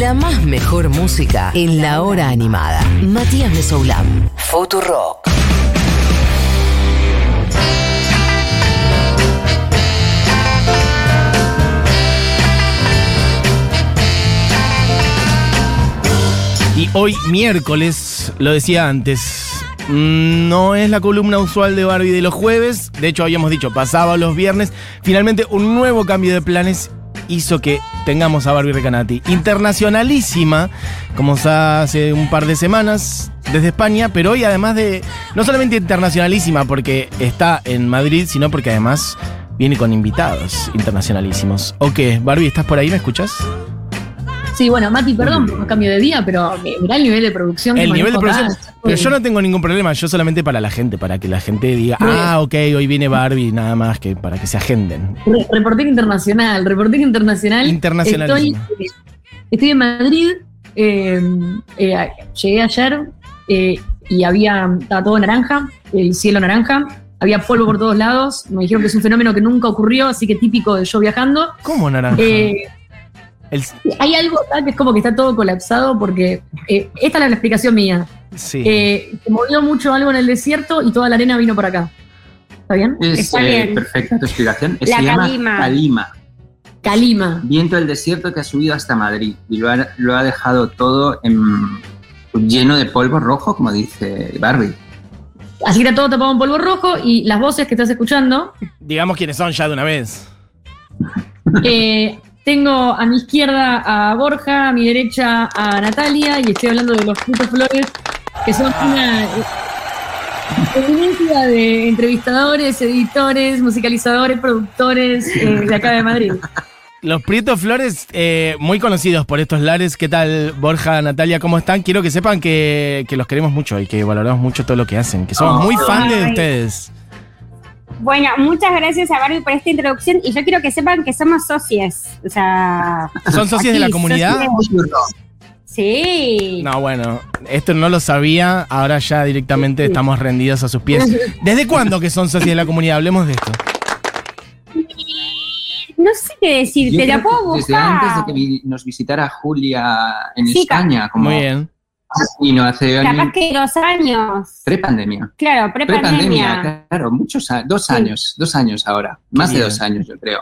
La más mejor música en la hora animada. Matías Mesoulán. Futurock. Y hoy miércoles, lo decía antes, mm, no es la columna usual de Barbie de los jueves. De hecho, habíamos dicho, pasaba los viernes. Finalmente, un nuevo cambio de planes hizo que tengamos a Barbie Recanati. Internacionalísima, como hace un par de semanas, desde España, pero hoy además de, no solamente internacionalísima porque está en Madrid, sino porque además viene con invitados internacionalísimos. ¿O qué? Barbie, ¿estás por ahí? ¿Me escuchas? Sí, bueno, Mati, perdón por cambio de día, pero mirá el nivel de producción. que El nivel de producción. acá. Pero yo no tengo ningún problema, yo solamente para la gente, para que la gente diga, ah, ok, hoy viene Barbie, nada más que para que se agenden. Re- Reportero internacional, reportero internacional. Internacionalísimo. Estoy, estoy en Madrid, eh, eh, llegué ayer eh, y había, estaba todo naranja, el cielo naranja, había polvo por todos lados, me dijeron que es un fenómeno que nunca ocurrió, así que típico de yo viajando. ¿Cómo naranja? Eh, El- hay algo acá que es como que está todo colapsado porque eh, esta es la explicación mía. sí. Eh, se movió mucho algo en el desierto y toda la arena vino por acá. ¿Está bien? Es Está eh, bien. perfecta tu explicación. La Se llama calima. calima. Calima. Viento del desierto que ha subido hasta Madrid y lo ha, lo ha dejado todo en- lleno de polvo rojo, como dice Barbie. Así que era todo tapado en polvo rojo y las voces que estás escuchando. Digamos quiénes son ya de una vez. eh, tengo a mi izquierda a Borja, a mi derecha a Natalia y estoy hablando de los frutos flores, que son una eh, eminencia de entrevistadores, editores, musicalizadores, productores eh, de acá de Madrid. Los Prieto Flores, eh, muy conocidos por estos lares. ¿Qué tal, Borja, Natalia? ¿Cómo están? Quiero que sepan que, que los queremos mucho y que valoramos mucho todo lo que hacen. Que somos muy fan de ustedes. Bueno, muchas gracias a Barbie por esta introducción y yo quiero que sepan que somos socios. O sea. ¿Son socios de la comunidad? Sí. No, bueno, esto no lo sabía. Ahora ya directamente estamos rendidos a sus pies. ¿Desde cuándo que son socios de la comunidad? Hablemos de esto. No sé qué decirte, la puedo que Desde buscar. antes de que nos visitara Julia en Sí, España, como Muy bien. Y no hace Capaz que dos años. prepandemia. Claro, prepandemia. Prepandemia, claro, muchos dos Sí. años, dos años ahora, más de bien. dos años yo creo.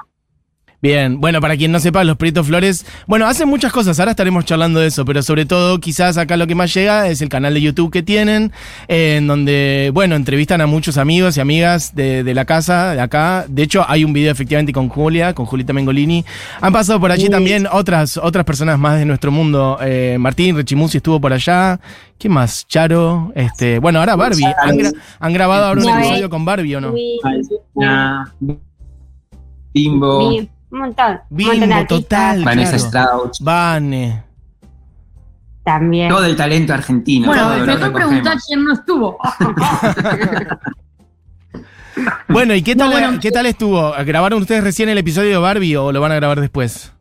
Bien, bueno, para quien no sepa, los Prieto Flores, bueno, hacen muchas cosas, ahora estaremos charlando de eso, pero sobre todo quizás acá lo que más llega es el canal de YouTube que tienen, eh, en donde, bueno, entrevistan a muchos amigos y amigas de, de la casa, de acá. De hecho, hay un video efectivamente con Julia, con Julita Mengolini. Han pasado por allí también otras, otras personas más de nuestro mundo. Eh, Martín Rechimusi estuvo por allá. ¿Qué más? Charo, este, bueno, ahora Barbie. ¿Han, gra- han grabado ahora un episodio con Barbie o no? Sí, un montón. un Bimbo, montón de artistas total. Vanessa claro. Strauss, Vane. También. todo el talento argentino. Bueno, mejor recogemos. preguntar quién no estuvo. Bueno, ¿y qué tal, No, bueno, qué tal estuvo? ¿Grabaron ustedes recién el episodio de Barbie o lo van a grabar después?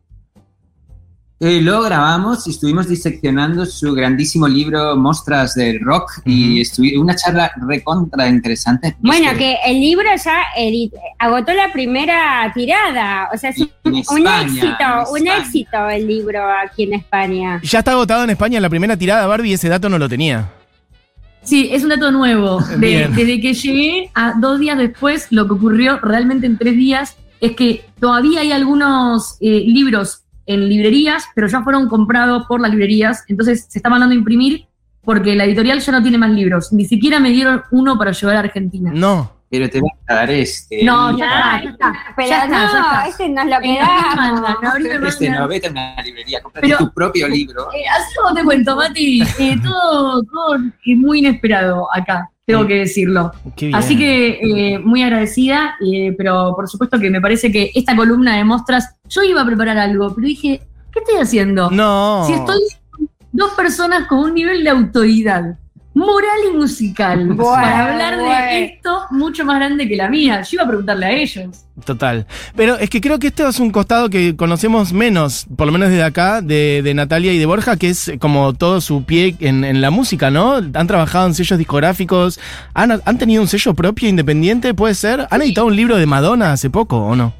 Eh, lo grabamos y estuvimos diseccionando su grandísimo libro Mostras del Rock y estuvi- una charla recontra interesante. Bueno, Este, que el libro ya agotó la primera tirada. O sea, es un España, éxito, un éxito el libro aquí en España. Ya está agotado en España la primera tirada Barbie y ese dato no lo tenía. Sí, es un dato nuevo. De- desde que llegué a dos días después, lo que ocurrió realmente en tres días es que todavía hay algunos eh, libros en librerías, pero ya fueron comprados por las librerías, entonces se está mandando a imprimir porque la editorial ya no tiene más libros. Ni siquiera me dieron uno para llevar a Argentina. No. Pero te voy a dar este. No, ya Ya, está, ya está. Pero Ya está, no, ya está. este lo Eh, ahorita me quedamos. mandan, ahorita me Este no, vete a una librería, cómprate Pero- tu propio libro. Eh, así como te cuento, Mati, eh, todo, todo es muy inesperado acá, tengo que decirlo. Así que eh, muy agradecida, eh, pero por supuesto que me parece que esta columna de Mostras, yo iba a preparar algo, pero dije, ¿qué estoy haciendo? No. Si estoy dos personas con un nivel de autoridad moral y musical Bueno, para hablar bueno. de esto mucho más grande que la mía. Yo iba a preguntarle a ellos. Total. Pero es que creo que este es un costado que conocemos menos, por lo menos desde acá, de, de Natalia y de Borja, que es como todo su pie en, en la música, ¿no? Han trabajado en sellos discográficos, han, han tenido un sello propio independiente, puede ser. Han editado un libro de Madonna hace poco, ¿o no?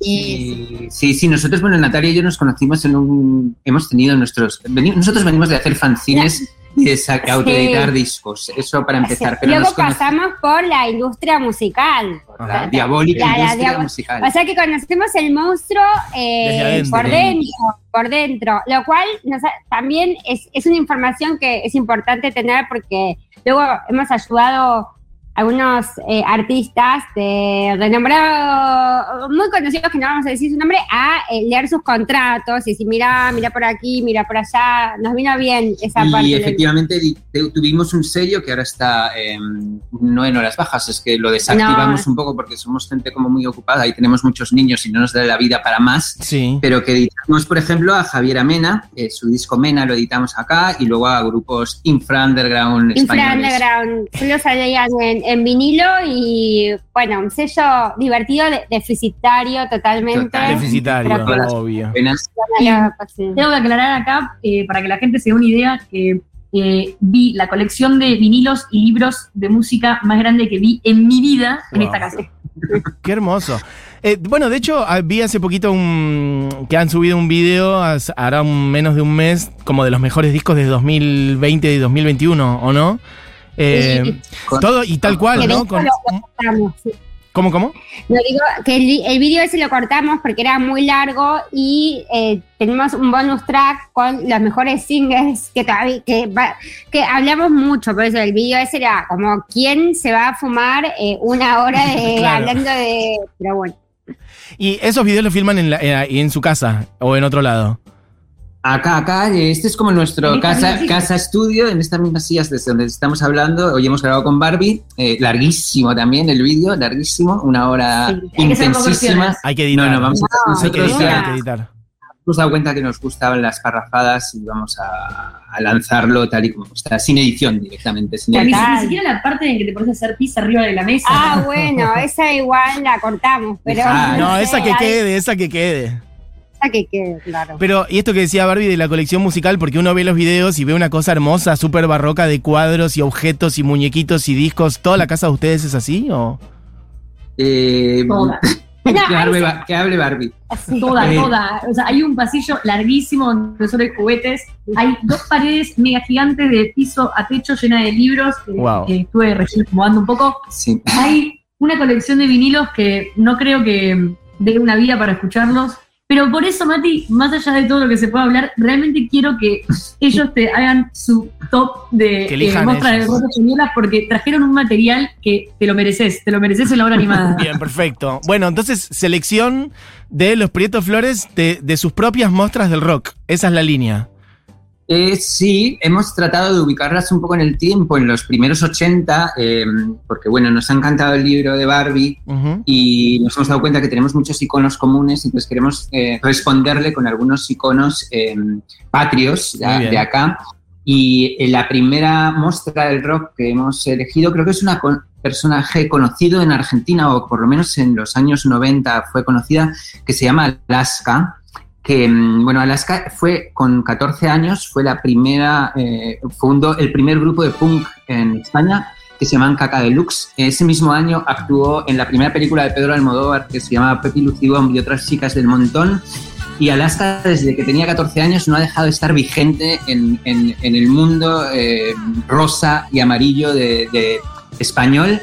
Y, sí, sí, nosotros, bueno, Natalia y yo nos conocimos en un. Hemos tenido nuestros. veni- nosotros venimos de hacer fanzines y de sa- autoeditar discos. Eso para empezar. Pero Luego pasamos por la industria musical. la diabólica La- la industria diabo- musical. O sea que conocemos el monstruo eh, por dentro, por dentro, lo cual nos ha- también es, es una información que es importante tener porque luego hemos ayudado algunos eh, artistas de renombrado, muy conocidos que no vamos a decir su nombre, a eh, leer sus contratos y decir, mira, mira por aquí, mira por allá, nos vino bien esa parte. Y efectivamente tuvimos un sello que ahora está eh, no en horas bajas, es que lo desactivamos un poco porque somos gente como muy ocupada y tenemos muchos niños y no nos da la vida para más. Sí. Pero que editamos, por ejemplo, a Javier Amena, eh, su disco Mena lo editamos acá y luego a grupos Infra Underground Infra españoles. Underground, en, en vinilo y bueno, un sello divertido, de- deficitario totalmente. Total. Deficitario, Pero obvio. Sí. Tengo que aclarar acá, eh, para que la gente se dé una idea, que eh, vi la colección de vinilos y libros de música más grande que vi en mi vida en esta casa. Qué hermoso. Eh, bueno, de hecho, ah, vi hace poquito un, que han subido un video, hace- hará un- menos de un mes, como de los mejores discos de 2020 y 2021, ¿o no? Eh, todo y tal cual, ¿no? hecho Con- lo cortamos, sí. ¿Cómo, cómo? No digo que el, el video ese lo cortamos porque era muy largo y eh, tenemos un bonus track con los mejores singles que todavía que, hablamos mucho, por eso el video ese era como quién se va a fumar eh, una hora de Claro. hablando de pero bueno. Y esos videos los filman en, la- en, en su casa o en otro lado. Acá, acá, este es como nuestro casa, casa estudio, en estas mismas sillas desde donde estamos hablando. Hoy hemos grabado con Barbie, eh, larguísimo también el vídeo, larguísimo, una hora Sí, hay que intensísima. versiones. Hay que editar. No, no, vamos a No, hay que nosotros editar, ya hay que editar. hemos dado cuenta que nos gustaban las parrafadas y vamos a, a lanzarlo tal y como está, sin edición directamente. Sin sea, ni, edición. ni siquiera la parte en que te pones a hacer pizza arriba de la mesa. Ah, bueno, esa igual la cortamos, pero Ah, No, sé, esa que hay- quede, esa que quede. Que quede, claro. Pero, y esto que decía Barbie de la colección musical, porque uno ve los videos y ve una cosa hermosa, súper barroca de cuadros y objetos y muñequitos y discos. ¿Toda la casa de ustedes es así o...? Eh, Toda, que, hable, que Barbie. toda, Eh. toda. O sea, hay un pasillo larguísimo donde solo hay juguetes. Hay dos paredes mega gigantes de piso a techo llena de libros. que- Wow. que estuve recién acomodando un poco. Sí. Hay una colección de vinilos que no creo que dé una vida para escucharlos. Pero por eso, Mati, más allá de todo lo que se pueda hablar, realmente quiero que ellos te hagan su top de eh, muestras de ropas españolas porque trajeron un material que te lo mereces, te lo mereces en la hora animada. Bien, perfecto. Bueno, entonces, selección de los Prietos Flores de, de sus propias muestras del rock. Esa es la línea. Eh, sí, hemos tratado de ubicarlas un poco en el tiempo, en los primeros 80, eh, porque bueno, nos ha encantado el libro de Barbie Ujú. y nos hemos dado cuenta que tenemos muchos iconos comunes, entonces queremos eh, responderle con algunos iconos eh, patrios de, de acá. Y eh, la primera muestra del rock que hemos elegido creo que es un personaje conocido en Argentina, o por lo menos en los años 90 fue conocida, que se llama Alaska que, mm, bueno, Alaska fue con 14 años, fue la primera, eh, fundó el primer grupo de punk en España que se llaman Caca Deluxe. Ese mismo año actuó en la primera película de Pedro Almodóvar que se llama Pepi Lucibón y otras chicas del montón. Y Alaska, desde que tenía 14 años, no ha dejado de estar vigente en, en- el mundo eh, rosa y amarillo de español.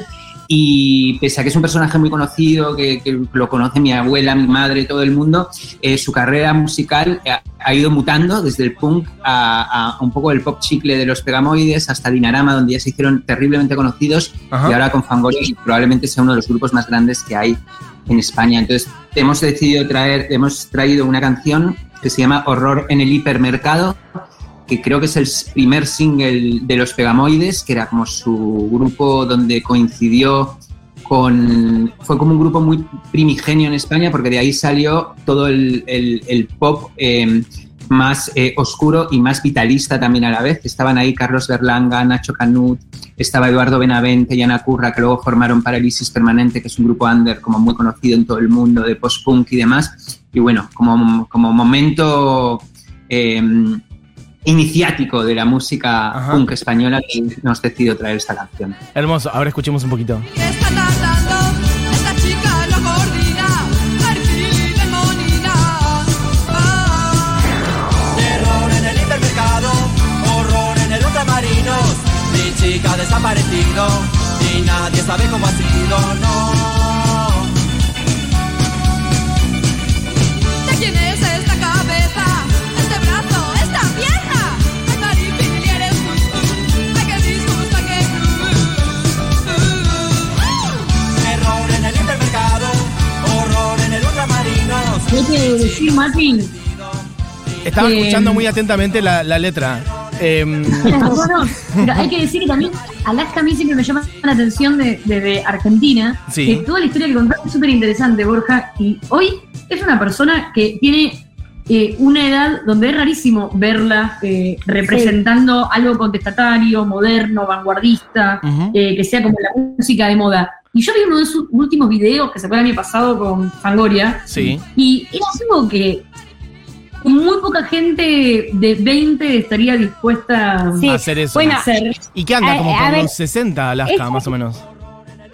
Y pese a que es un personaje muy conocido, que, que lo conoce mi abuela, mi madre, todo el mundo, eh, su carrera musical ha, ha ido mutando desde el punk a, a un poco el pop chicle de los Pegamoides hasta Dinarama, donde ya se hicieron terriblemente conocidos, Ajá. y ahora con Fangoria probablemente sea uno de los grupos más grandes que hay en España. Entonces hemos decidido traer, hemos traído una canción que se llama Horror en el hipermercado, creo que es el primer single de los Pegamoides, que era como su grupo donde coincidió con... Fue como un grupo muy primigenio en España, porque de ahí salió todo el, pop eh, más eh, oscuro y más vitalista también a la vez. Estaban ahí Carlos Berlanga, Nacho Canut, estaba Eduardo Benavente y Ana Curra, que luego formaron Parálisis Permanente, que es un grupo under como muy conocido en todo el mundo de post-punk y demás. Y bueno, como, como momento eh, iniciático de la música Ajá. punk española, hemos decidido traer esta canción. Hermoso. Ahora escuchemos un poquito. ¿Qué está tratando esta chica la Mati. Estaba Eh, escuchando muy atentamente la, la letra. Em, No, no, pero hay que decir que también Alaska a mí siempre me llama la atención de, de- de Argentina. Sí. Que toda la historia que contaste es súper interesante, Borja. Y hoy es una persona que tiene eh, una edad donde es rarísimo verla eh, representando algo contestatario, moderno, vanguardista, eh, que sea como la música de moda. Y yo vi uno de sus últimos videos que sacó el año pasado con Fangoria. Sí. Y era algo que muy poca gente de 20 estaría dispuesta Sí. a hacer eso. Bueno, a hacer. ¿Y qué anda? Como a por ver, los 60 Alaska, es- más o menos.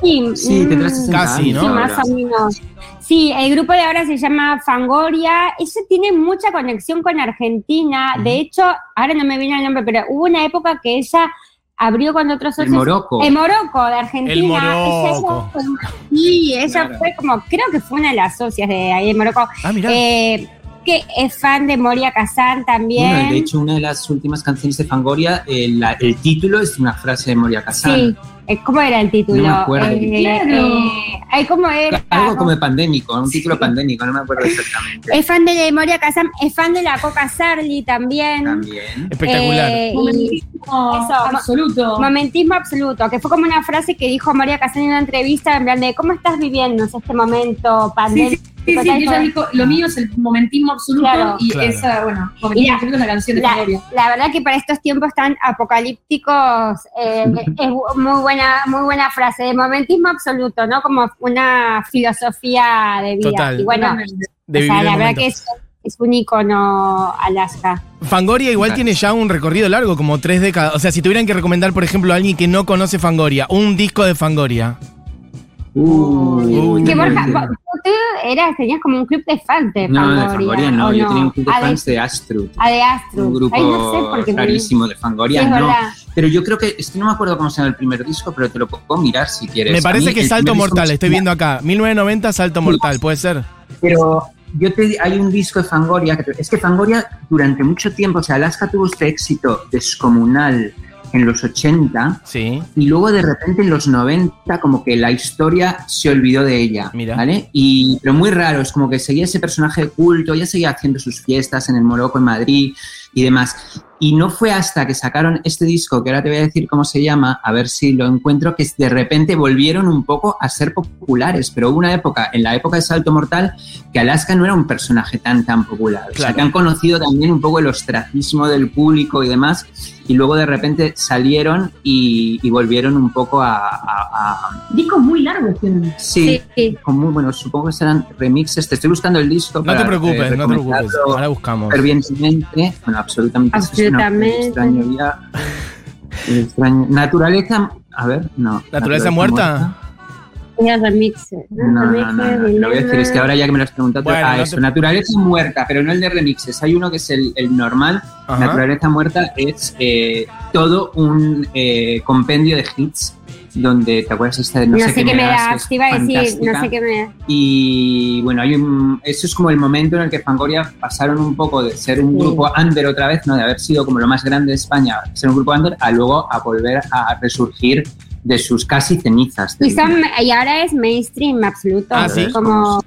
Sí, Sí, mm, tendrá 60 Casi, ¿no? Sí, más o menos. Sí, el grupo de ahora se llama Fangoria. Eso tiene mucha conexión con Argentina. De hecho, ahora no me viene el nombre, pero hubo una época que ella abrió con otros El socios. Morocco. El Morocco de Argentina. El Morocco. Ella- Sí, ella Claro. fue como, creo que fue una de las socias de ahí en Morocco. Ah, mirá. Eh, que es fan de Moria Kazan también. Bueno, de hecho, una de las últimas canciones de Fangoria, eh, la- el título es una frase de Moria Kazan. Sí. Eh, ¿Cómo era el título? No me acuerdo. Eh, Claro. eh, ¿Cómo era? Algo como de pandémico, un título pandémico, no me acuerdo exactamente. Es fan de Moria Kazan, es fan de la Coca Sarli también. También. Espectacular. Eh, Momentismo Eso, absoluto. momentismo absoluto, que fue como una frase que dijo Moria Kazan en una entrevista, en plan de ¿cómo estás viviendo este momento Sí, pandémico? sí, sí, sí, que ella dijo, lo mío es el momentismo absoluto Claro. y Claro. esa, bueno, momentismo la- absoluto es la canción de la-. La verdad que para estos tiempos tan apocalípticos eh, es muy buena, muy buena frase, de momentismo absoluto, ¿no? Como una filosofía de vida. Total. Y bueno, de o sea, la verdad que es, es un icono Alaska. Fangoria igual Claro. tiene ya un recorrido largo, como tres décadas. O sea, si tuvieran que recomendar, por ejemplo, a alguien que no conoce Fangoria, un disco de Fangoria. Uy, Que no Borja, vos- tú eras, tenías como un club de fans de No, Fangoria. de Fangoria no, ¿o yo tenía un club de fans de Astrud. Ah, de Astro. Un grupo Ay, no sé rarísimo de Fangoria, no. verdad. Pero yo creo que, es que no me acuerdo cómo se llama el primer disco, pero te lo puedo mirar si quieres. Me parece mí que Salto Mortal, estoy viendo acá. 1990 Salto Mortal, ¿puede ser? Pero yo te, hay un disco de Fangoria, que te- es que Fangoria durante mucho tiempo, o sea, Alaska tuvo este éxito descomunal en los 80 Sí. y luego de repente en los 90 como que la historia se olvidó de ella, Mira. ¿vale? Y, pero muy raro, es como que seguía ese personaje de culto, ya seguía haciendo sus fiestas en el Morocco, en Madrid y demás. Y no fue hasta que sacaron este disco, que ahora te voy a decir cómo se llama, a ver si lo encuentro, que de repente volvieron un poco a ser populares. Pero hubo una época, en la época de Salto Mortal, que Alaska no era un personaje tan, tan popular. O sea, Claro. que han conocido también un poco el ostracismo del público y demás. Y luego de repente salieron y, y volvieron un poco a... a- a- Discos muy largos tienen. sí, Sí, sí. con muy buenos, supongo que serán remixes. Te estoy buscando el disco. No para, te preocupes, eh, no te preocupes. Ahora buscamos. fervientemente. Bueno, absolutamente. Absolutamente. extraño extraño- Naturaleza. A ver, no. ¿Naturaleza muerta? Era remix. No, no, no, no, Lo voy a decir, es que ahora ya que me lo has preguntado, Bueno, ah, no eso, te- Naturaleza muerta, pero no el de remixes. Hay uno que es el, el normal. Ajá. Naturaleza muerta es eh, todo un eh, compendio de hits donde te acuerdas esta de no, No, sé qué me das, te iba a decir, no sé qué me das. Y bueno, hay un, eso es como el momento en el que Fangoria pasaron un poco de ser un Sí. grupo under otra vez, ¿no? de haber sido como lo más grande de España, ser un grupo under, a luego a volver a resurgir de sus casi cenizas. Y, son, y ahora es mainstream absoluto. Ah, ¿sí? Como,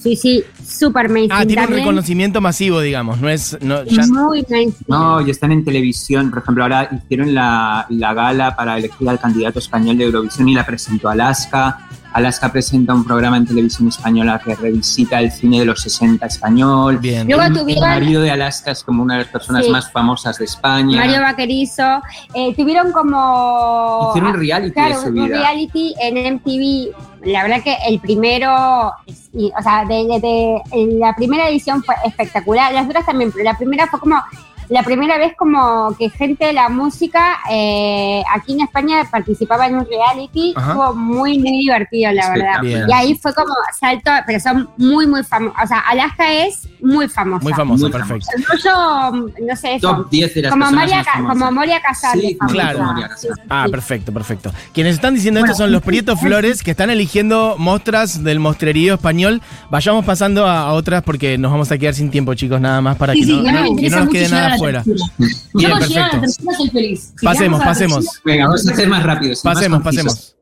sí, sí, súper mainstream. Ah, tiene un reconocimiento masivo, digamos. No es. No, ya- Muy mainstream. No, y están en televisión, por ejemplo, ahora hicieron la, la gala para elegir al candidato español de Eurovisión y la presentó Alaska. Alaska presenta un programa en televisión española que revisita el cine de los 60 español. Bien. Luego el, tuvieron- el marido de Alaska es como una de las personas Sí. más famosas de España. Mario Vaquerizo. Eh, tuvieron como. Hicieron un reality Claro, de su un vida. reality en MTV. La verdad que el primero, y, o sea, de, de- la primera edición fue espectacular. Las otras también, pero la primera fue como la primera vez como que gente de la música eh, aquí en España participaba en un reality. Ajá. Fue muy, muy divertido, la verdad. Bien. Y ahí fue como salto, pero son muy, muy famosos. O sea, Alaska es muy famosa. Muy famoso, Muy perfecto. Rollo, no sé, eso. Top 10 de las Como Moria, como Moria Casal. Sí, famosa. claro. Moria Casal. Ah, perfecto, perfecto. Quienes están diciendo esto son los Prietos Flores que están eligiendo mostras del mostrerío español. Vayamos pasando a, a otras porque nos vamos a quedar sin tiempo, chicos, nada más para Sí, que, sí, no, que no nos quede nada afuera. tercera. Yo Bien, cuando llegar a la perfecto. tercera soy feliz. Si Pasemos, pasemos. tercera, Venga, vamos a hacer más rápido. más Pasemos, pasemos.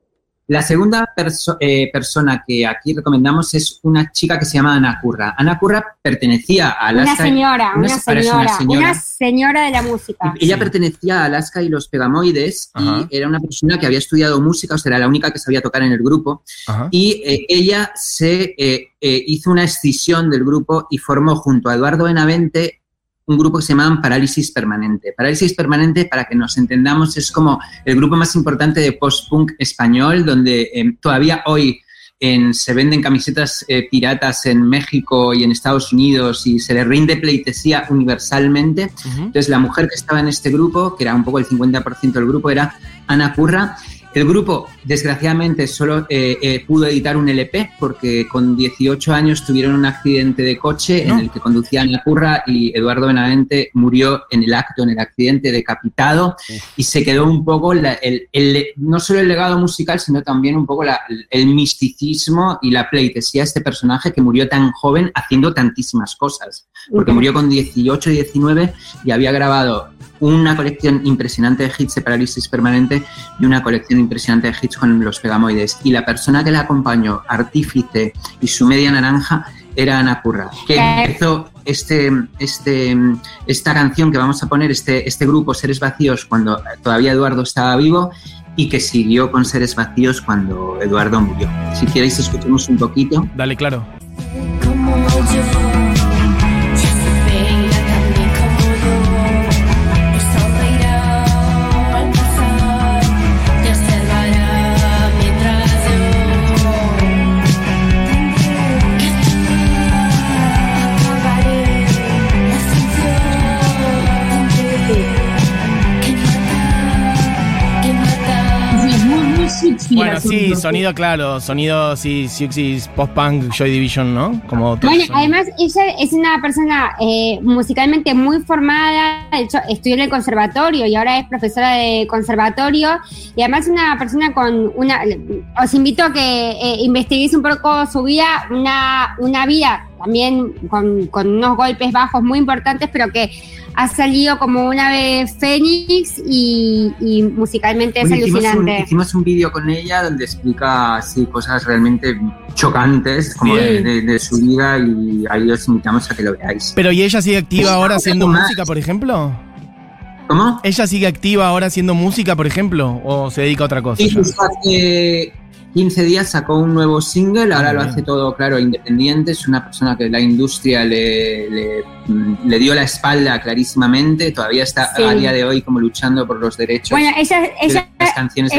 La segunda eh, persona que aquí recomendamos es una chica que se llama Ana Curra. Ana Curra pertenecía a Alaska. Una señora, una, señora, una señora, de la música. Ella pertenecía a Alaska y los Pegamoides y era una persona que había estudiado música, o sea, era la única que sabía tocar en el grupo. Y eh, ella se eh, hizo una escisión del grupo y formó junto a Eduardo Benavente un grupo que se llama Parálisis Permanente. Parálisis Permanente, para que nos entendamos, es como el grupo más importante de post-punk español, donde eh, todavía hoy se venden camisetas eh, piratas en México y en Estados Unidos y se le rinde pleitesía universalmente. Entonces, la mujer que estaba en este grupo, que era un poco el 50% del grupo, era Ana Curra, el grupo, desgraciadamente, solo eh, eh, pudo editar un LP porque con 18 años tuvieron un accidente de coche en el que conducían la curra y Eduardo Benavente murió en el acto, en el accidente, decapitado y se quedó un poco el, no solo el legado musical, sino también un poco el misticismo y la pleitesía de este personaje que murió tan joven haciendo tantísimas cosas. Porque murió con 18, 19 y había grabado una colección impresionante de hits de parálisis permanente y una colección impresionante de hits con los pegamoides. Y la persona que la acompañó, artífice y su media naranja, era Ana Curra, que empezó este, este, esta canción que vamos a poner, este, este grupo Seres Vacíos, cuando todavía Eduardo estaba vivo y que siguió con Seres Vacíos cuando Eduardo murió. Si queréis, escuchemos un poquito. Dale, claro. Bueno, sí, sonido claro, sonido sí, Siuxis post-punk, Joy Division, ¿no? Como bueno, además ella es una persona eh, musicalmente muy formada, de hecho estudió en el conservatorio y ahora es profesora de conservatorio y además una persona con una, os invito a que eh, investiguéis un poco su vida, una, una vida también con, con unos golpes bajos muy importantes, pero que ha salido como una vez Fénix y, musicalmente es alucinante. Hicimos un, vídeo con ella donde explica así cosas realmente chocantes como de, su vida y ahí os invitamos a que lo veáis. Pero ¿y ella sigue activa ahora haciendo música, por ejemplo? ¿Cómo? ¿Ella sigue activa ahora haciendo música, por ejemplo? ¿O se dedica a otra cosa? Sí, 15 días sacó un nuevo single, ahora lo hace todo, claro, independiente, es una persona que la industria le, le, dio la espalda clarísimamente, todavía está a día de hoy como luchando por los derechos bueno, ella, ella, las canciones de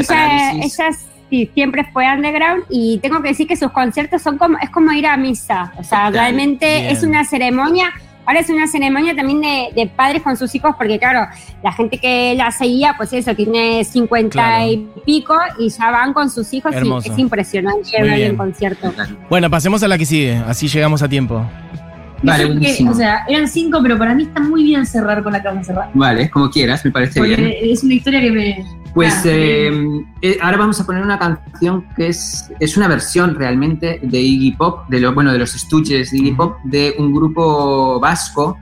ella, sí, siempre fue underground y tengo que decir que sus conciertos son como, es como ir a misa, o sea, realmente es una ceremonia Ahora es una ceremonia también de, padres con sus hijos, porque claro, la gente que la seguía, pues eso, tiene 50 y pico y ya van con sus hijos y es impresionante ver el concierto. Bueno, pasemos a la que sigue, así llegamos a tiempo. Vale, o sea, eran cinco, pero para mí está muy bien cerrar con la que vamos a cerrar. Vale, como quieras, me parece bien. Es una historia que me, pues eh, eh, ahora vamos a poner una canción que es, es una versión realmente de Iggy Pop, de lo, bueno, de los estuches de Iggy Pop, de un grupo vasco,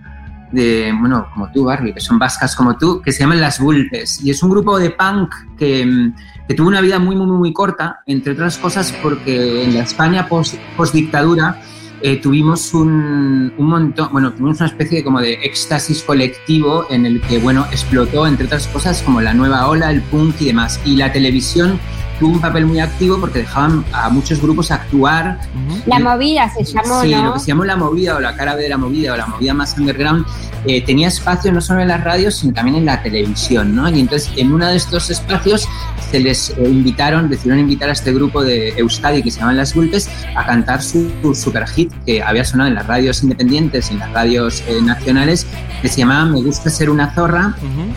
de, bueno, como tú, Barbie, que son vascas como tú, que se llaman Las Vulpes. Y es un grupo de punk que, que tuvo una vida muy, muy, muy corta, entre otras cosas porque en la España post, post dictadura eh, tuvimos un, un, montón, bueno, tuvimos una especie de como de éxtasis colectivo en el que, bueno, explotó, entre otras cosas, como la nueva ola, el punk y demás. Y la televisión tuvo un papel muy activo porque dejaban a muchos grupos actuar. La movida se llamó, Sí, lo que se llamó la movida o la cara de la movida o la movida más underground eh, tenía espacio no solo en las radios, sino también en la televisión, ¿no? Y entonces en uno de estos espacios se les eh, invitaron, decidieron invitar a este grupo de Euskadi que se llaman Las Gulpes a cantar su, super hit que había sonado en las radios independientes y en las radios eh, nacionales, que se llamaba Me gusta ser una zorra.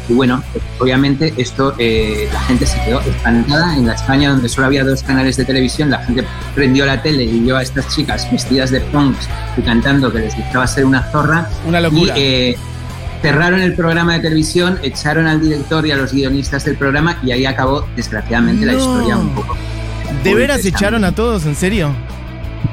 Y bueno, pues, obviamente esto la gente se quedó espantada. En la España, donde solo había dos canales de televisión, la gente prendió la tele y vio a estas chicas vestidas de punks y cantando que les gustaba ser una zorra. Una locura cerraron el programa de televisión, echaron al director y a los guionistas del programa y ahí acabó, desgraciadamente, la historia un poco. ¿De veras echaron a todos, en serio?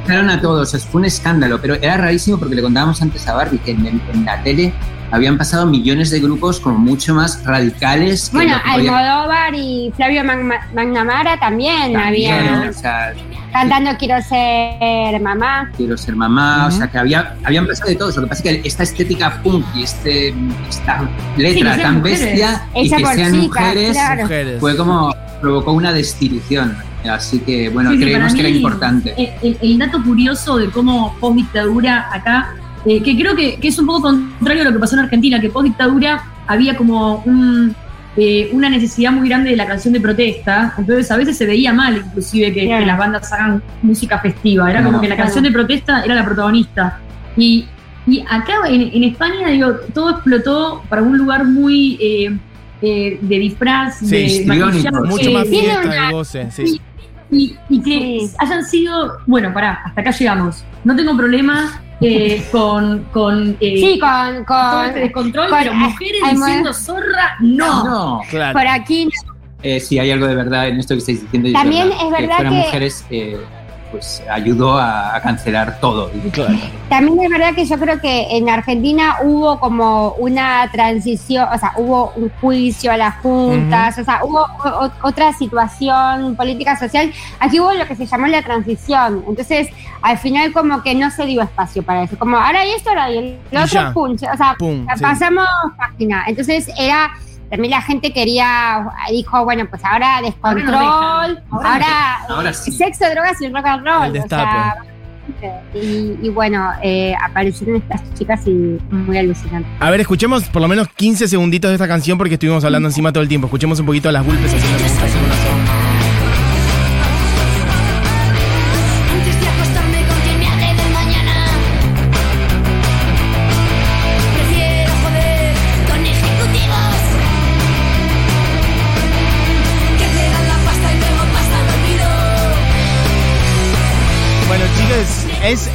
Echaron a todos, es- fue un escándalo, pero era rarísimo porque le contábamos antes a Barbie que en, el- en la tele habían pasado millones de grupos como mucho más radicales. que Bueno, que podía- Almodóvar y Flavio Magna- Magnamara también, También, habían o sea, cantando Quiero ser mamá. quiero ser mamá, o Ujú. sea que había, habían pasado de todo. Lo que pasa es que esta estética punk y este, esta letra sean tan mujeres. bestia y Hecha que por sean chicas, mujeres claro. Mujeres. fue como provocó una destitución. Así que bueno, Sí, creemos que era importante. El, el- el dato curioso de cómo post-dictadura acá, eh, que creo que, que es un poco contrario a lo que pasó en Argentina, que post-dictadura había como un, eh, una necesidad muy grande de la canción de protesta, entonces a veces se veía mal inclusive que, las bandas hagan música festiva, era No. como que la canción de protesta era la protagonista. Y, y acá en, en España, digo, todo explotó para un lugar muy... eh, eh, de disfraz, Sí, de maquillaje, Mucho más tiene fiesta una- de goce, sí. Y, y que Sí. hayan sido, bueno, pará, hasta acá llegamos. No tengo problema eh, con, con, eh, Sí, con, todo con este descontrol, con- pero mujeres diciendo zorra, no. No, Claro. por aquí. eh, sí hay algo de verdad en esto que estáis diciendo. y También es verdad fueran que- mujeres, eh, pues ayudó a, a cancelar todo. Claro. También es verdad que yo creo que en Argentina hubo como una transición, o sea, hubo un juicio a las juntas, o sea, hubo o- otra situación política social. Aquí hubo lo que se llamó la transición. Entonces, al final como que no se dio espacio para eso. Como ahora hay esto, ahora hay el Y otro, ya. pum, o sea, Pum, sí. pasamos página. Entonces era también la gente quería, dijo, bueno, pues ahora descontrol, Ahora sí. sexo, drogas y rock and roll. El o sea, y, y bueno, eh, aparecieron estas chicas y muy alucinante. A ver, escuchemos por lo menos 15 segunditos de esta canción porque estuvimos hablando encima todo el tiempo. Escuchemos un poquito a las Bulpes haciendo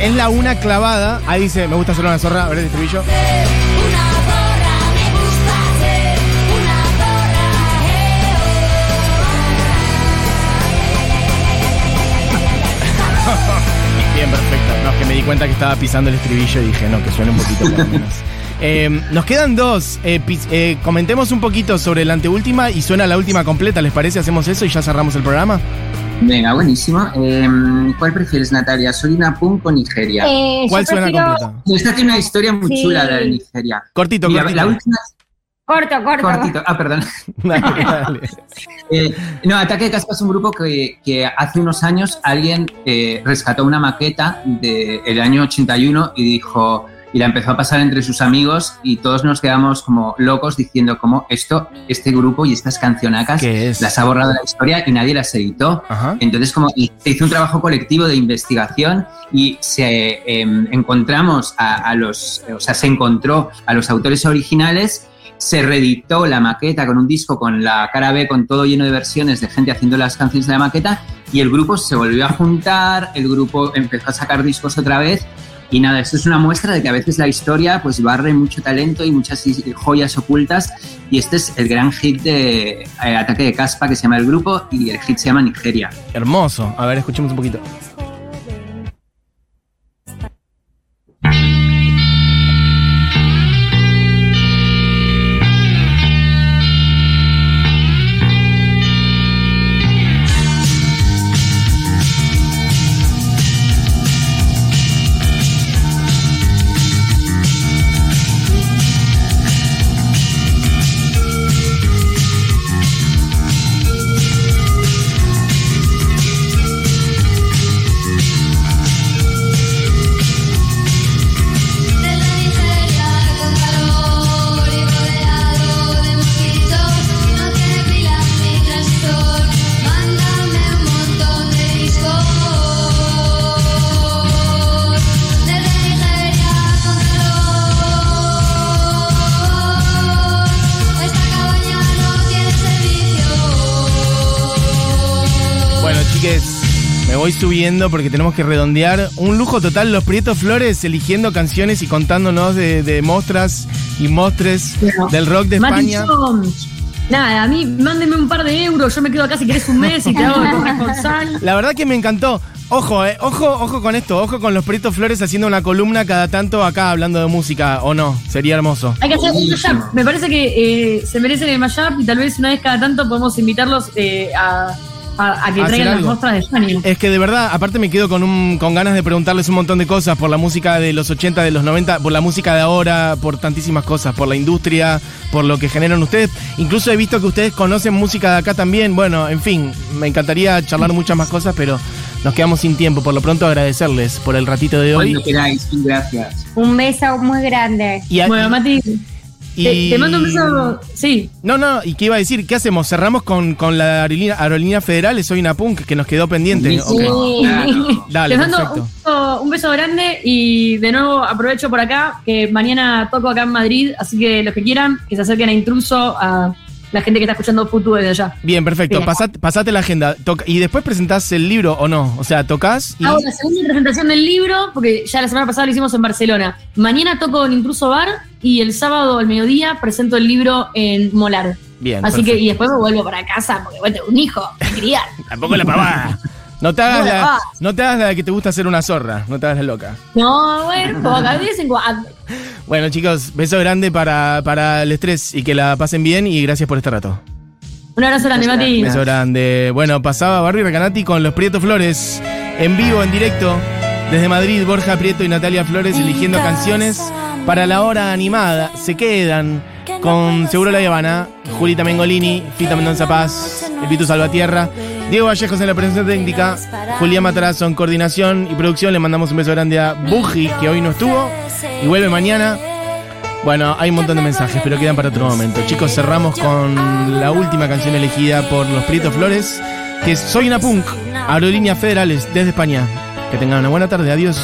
es, la una clavada. Ahí dice, me gusta hacer una zorra. A ver el estribillo. Una zorra, me gusta ser una zorra Bien, perfecto. No, es que me di cuenta que estaba pisando el estribillo y dije, no, que suene un poquito por lo menos. Eh, nos quedan dos. Eh, eh, comentemos un poquito sobre la anteúltima y suena la última completa. ¿Les parece? Hacemos eso y ya cerramos el programa. Venga, buenísimo. Eh, ¿Cuál prefieres, Natalia? ¿Solina Punk o Nigeria? Eh, ¿Cuál suena prefiero- completa? Esta tiene una historia muy Sí. chula, la de Nigeria. Cortito, Mira, cortito. la última Corto, corto. cortito. Ah, perdón. Dale, dale. Eh, no, Ataque de Caspa es un grupo que, que hace unos años alguien eh, rescató una maqueta del año 81 y dijo y la empezó a pasar entre sus amigos y todos nos quedamos como locos diciendo como esto, este grupo y estas cancionacas ¿Qué es? las ha borrado de la historia y nadie las editó. Ajá. Entonces, como se hizo un trabajo colectivo de investigación y se em, encontramos a, a los, o sea, se encontró a los autores originales, se reeditó la maqueta con un disco con la cara B, con todo lleno de versiones de gente haciendo las canciones de la maqueta y el grupo se volvió a juntar, el grupo empezó a sacar discos otra vez. Y nada, esto es una muestra de que a veces la historia pues barre mucho talento y muchas joyas ocultas y este es el gran hit de eh, Ataque de Caspa que se llama el grupo y el hit se llama Nigeria. Hermoso. A ver, escuchemos un poquito. Voy subiendo porque tenemos que redondear. Un lujo total, los Prietos Flores eligiendo canciones y contándonos de, de mostras y mostres Bueno, del rock de España. nada, a mí mándenme un par de euros, yo me quedo acá si querés un mes y te hago corresponsal. La verdad que me encantó. Ojo, eh, ojo, ojo con esto, ojo con los Prietos Flores haciendo una columna cada tanto acá hablando de música, o no, sería hermoso. Hay que hacer un mashup. Me parece que eh, se merecen el mashup y tal vez una vez cada tanto podemos invitarlos eh, a, a- a que traigan las algo. mostras de España. Es que de verdad, aparte me quedo con, un, con ganas de preguntarles un montón de cosas por la música de los 80, de los 90, por la música de ahora, por tantísimas cosas, por la industria, por lo que generan ustedes. Incluso he visto que ustedes conocen música de acá también. Bueno, en fin, me encantaría charlar muchas más cosas, pero nos quedamos sin tiempo. Por lo pronto agradecerles por el ratito de hoy. Cuando queráis, gracias. Un beso muy grande. Y, a- Bueno, Mati, y- te, te mando un beso. Sí, No, no, ¿y qué iba a decir? ¿Qué hacemos? ¿Cerramos con, con la aerolínea, aerolínea federal? Soy una punk que nos quedó pendiente. Sí. Claro. Dale, Les mando un beso, un beso grande y de nuevo aprovecho por acá que mañana toco acá en Madrid, así que los que quieran que se acerquen a Intruso, a la gente que está escuchando Futu desde allá. Bien, perfecto. Bien. Pasate, pasate la agenda. Toca- ¿Y después presentás el libro o no? O sea, tocas y... Hago la segunda presentación del libro, porque ya la semana pasada lo hicimos en Barcelona. Mañana toco en Intruso Bar y el sábado al mediodía presento el libro en Molar. Bien. Así que, y después me vuelvo para casa porque bueno, tengo un hijo, que criar. Tampoco la pavada. No te, hagas No la no te hagas la de que te gusta ser una zorra. No te hagas la loca. No, bueno, como acá de vez en cuando. Bueno, chicos, beso grande para, para el estrés y que la pasen bien y gracias por este rato. Un abrazo grande, Mati. Beso grande. Bueno, pasaba Barbie Recanati con los Prieto Flores. En vivo, en directo. Desde Madrid, Borja Prieto y Natalia Flores eligiendo canciones para la hora animada. Se quedan con Seguro La Habana, Julita Mengolini, Fita Mendoza Paz, Espíritu Salvatierra, Diego Vallejos en la presencia técnica, Julián Matarazo en coordinación y producción. Le mandamos un beso grande a Buji, que hoy no estuvo y vuelve mañana. Bueno, hay un montón de mensajes, pero quedan para otro momento. Chicos, cerramos con la última canción elegida por los Prieto Flores, que es Soy una Punk, Aerolíneas Federales desde España. Que tengan una buena tarde, adiós.